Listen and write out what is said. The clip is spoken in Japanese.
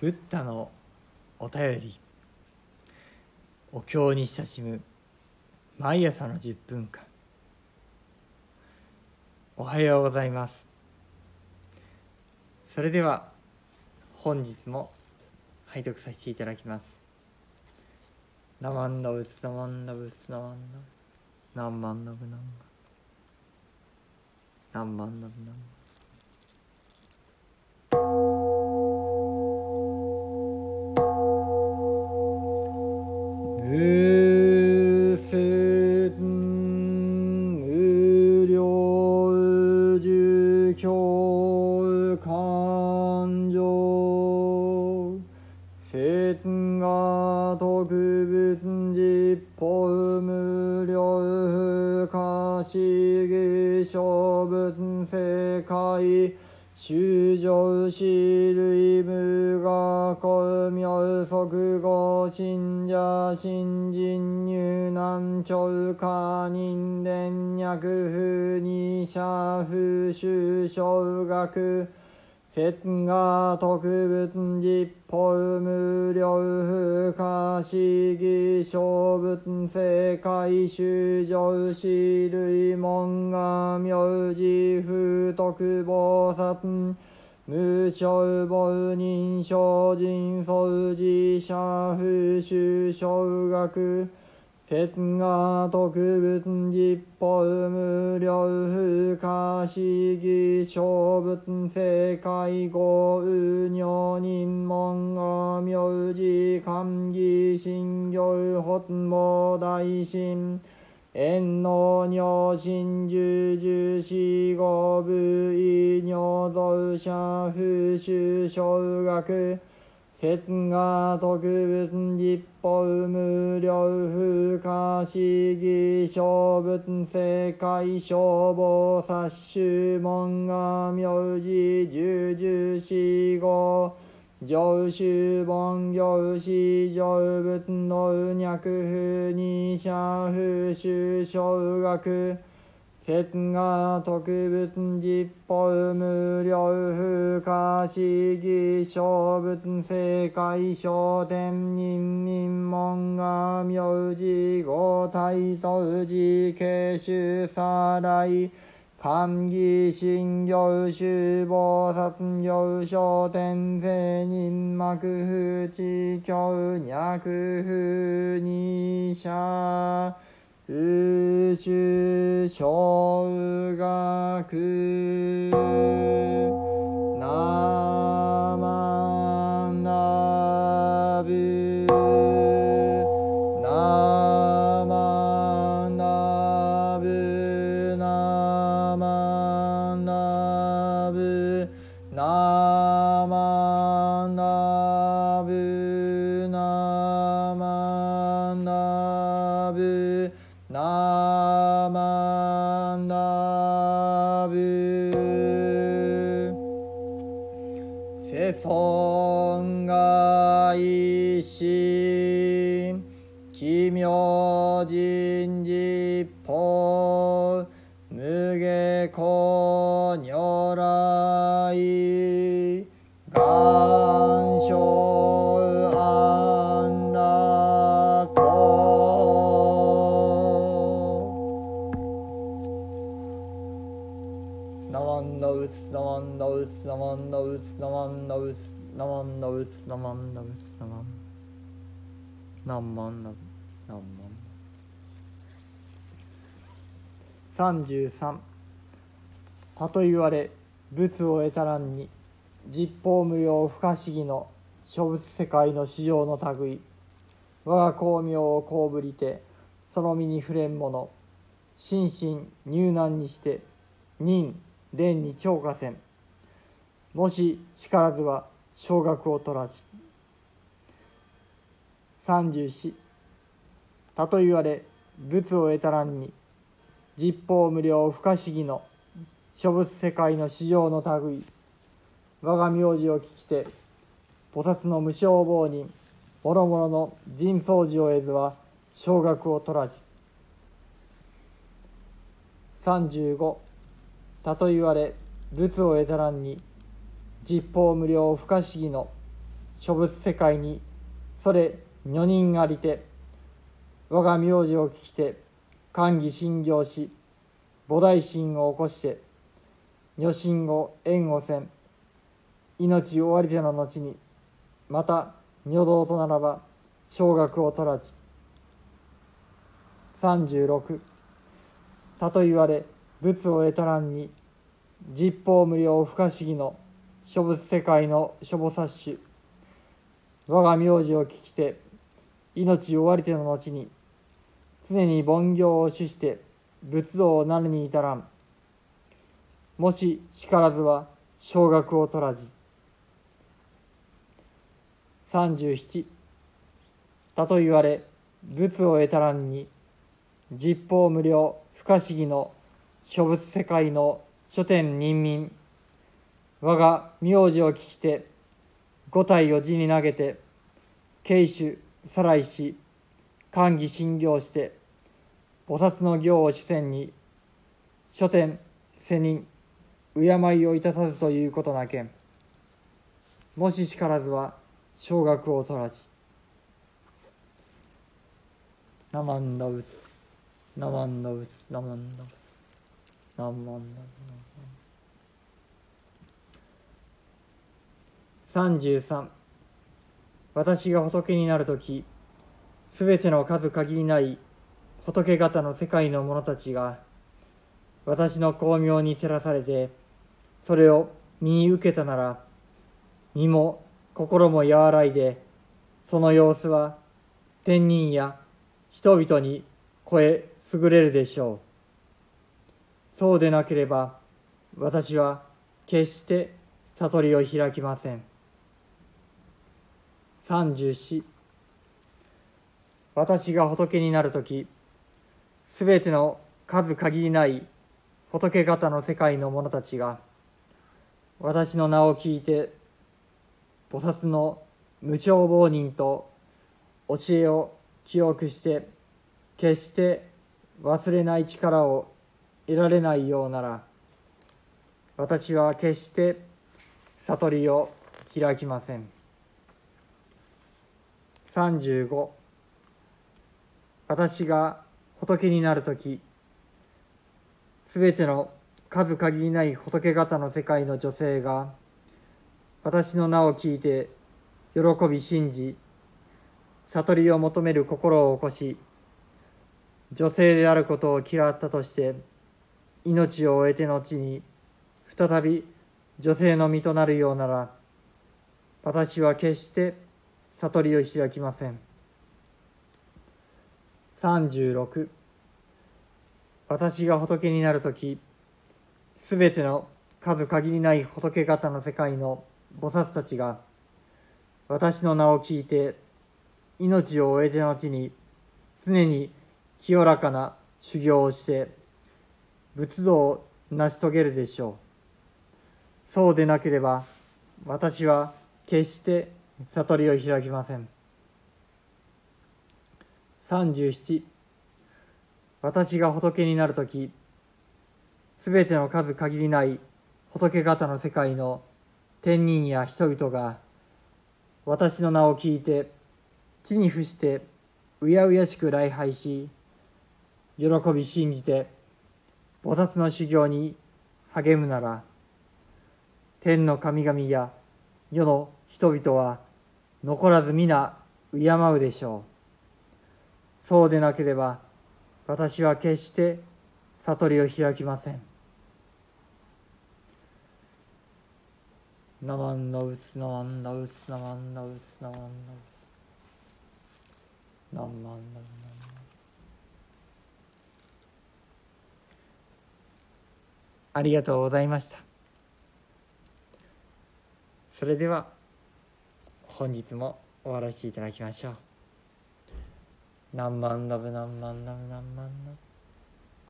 ブッダのお便り。お経に親しむ。毎朝の10分間。おはようございます。それでは本日も拝読させていただきます「ナマンダブスナマンダブスナマンダブスナンマンダブナンマンナンマンダブナンマン」無線無料受教感情千が特別実法無料不可思議諸分世界修上死類無我公明即合信者新人入難長家人伝脈風二者風修正学節が特別実法無料不可思議小物世界修上死類門が名字不徳菩薩無償母人精進掃除者不修小学節が特別実法無料不可思議小物世界語有尿人門が名字漢義信行発毛大神縁の尿心十十四五部位尿造者不修小学節が特別実法無料不可思議小物世界消防殺種門が名字十十四五上州本行市上仏の脈不二者不修小学節が特別実法無料不可思議小仏世界小天人民門が名字五体と氏慶州さらい官義信行修菩薩行小天聖人幕不知教脈不二者宇宙小学生人実法無下公如来願生安楽ナマンダウスナマンダウスナマンダウスナマンダウスナマンダウスナマンダウスナマンナンマンダナンマン33たと言われ仏を得たらんに実法無料不可思議の諸仏世界の市場の類我が光明をこうぶりてその身に触れんもの心身入難にして任蓮に超過せん。もし力ずは小学を取らじ34たと言われ仏を得たらんに実法無料不可思議の諸仏世界の市場の類。我が名字を聞きて菩薩の無償棒人諸々の人相寺を得ずは小学を取らじ35たと言われ仏を得たらんに実法無料不可思議の諸仏世界にそれ女人ありて我が名字を聞きて寛義信行し菩提心を起こして女心を縁をせん。命終わりての後にまた女道とならば小学を取らじ36たと言われ仏を得たらんに実法無料不可思議の諸仏世界の諸菩薩種我が名字を聞きて命終わりての後に常に凡行を主して仏道をなるに至らん。もししからずは小学を取らじ37たと言われ仏を得たらんに実法無料不可思議の諸仏世界の書店人民我が名字を聞きて五体を地に投げて慶主さらいし寛義信行して菩薩の行を主戦に書店世人敬いをいたさずということなけん。もししからずは小学を取らじナマンダウスナマンダウスナマンダウスナマンダウス33私が仏になる時すべての数限りない仏方の世界の者たちが私の光明に照らされてそれを身に受けたなら身も心も和らいでその様子は天人や人々に超え優れるでしょう。そうでなければ私は決して悟りを開きません。34私が仏になる時すべての数限りない仏方の世界の者たちが私の名を聞いて菩薩の無償亡人と教えを記憶して決して忘れない力を得られないようなら私は決して悟りを開きません。35私が仏になる時すべての数限りない仏方の世界の女性が私の名を聞いて喜び信じ悟りを求める心を起こし女性であることを嫌ったとして命を終えて後に再び女性の身となるようなら私は決して悟りを開きません。36私が仏になる時すべての数限りない仏方の世界の菩薩たちが私の名を聞いて命を終えて後に常に清らかな修行をして仏道を成し遂げるでしょう。そうでなければ私は決して悟りを開きません。37私が仏になる時すべての数限りない仏方の世界の天人や人々が私の名を聞いて地に伏してうやうやしく礼拝し喜び信じて菩薩の修行に励むなら天の神々や世の人々は残らず皆敬うでしょう。そうでなければ私は決して悟りを開きません。ナマンダウスナマンダウスナマンダウスナマンダウス。ナマンダウス。ありがとうございました。それでは本日も終わらせていただきましょう。何万ダブ何万ダブ何万ダブ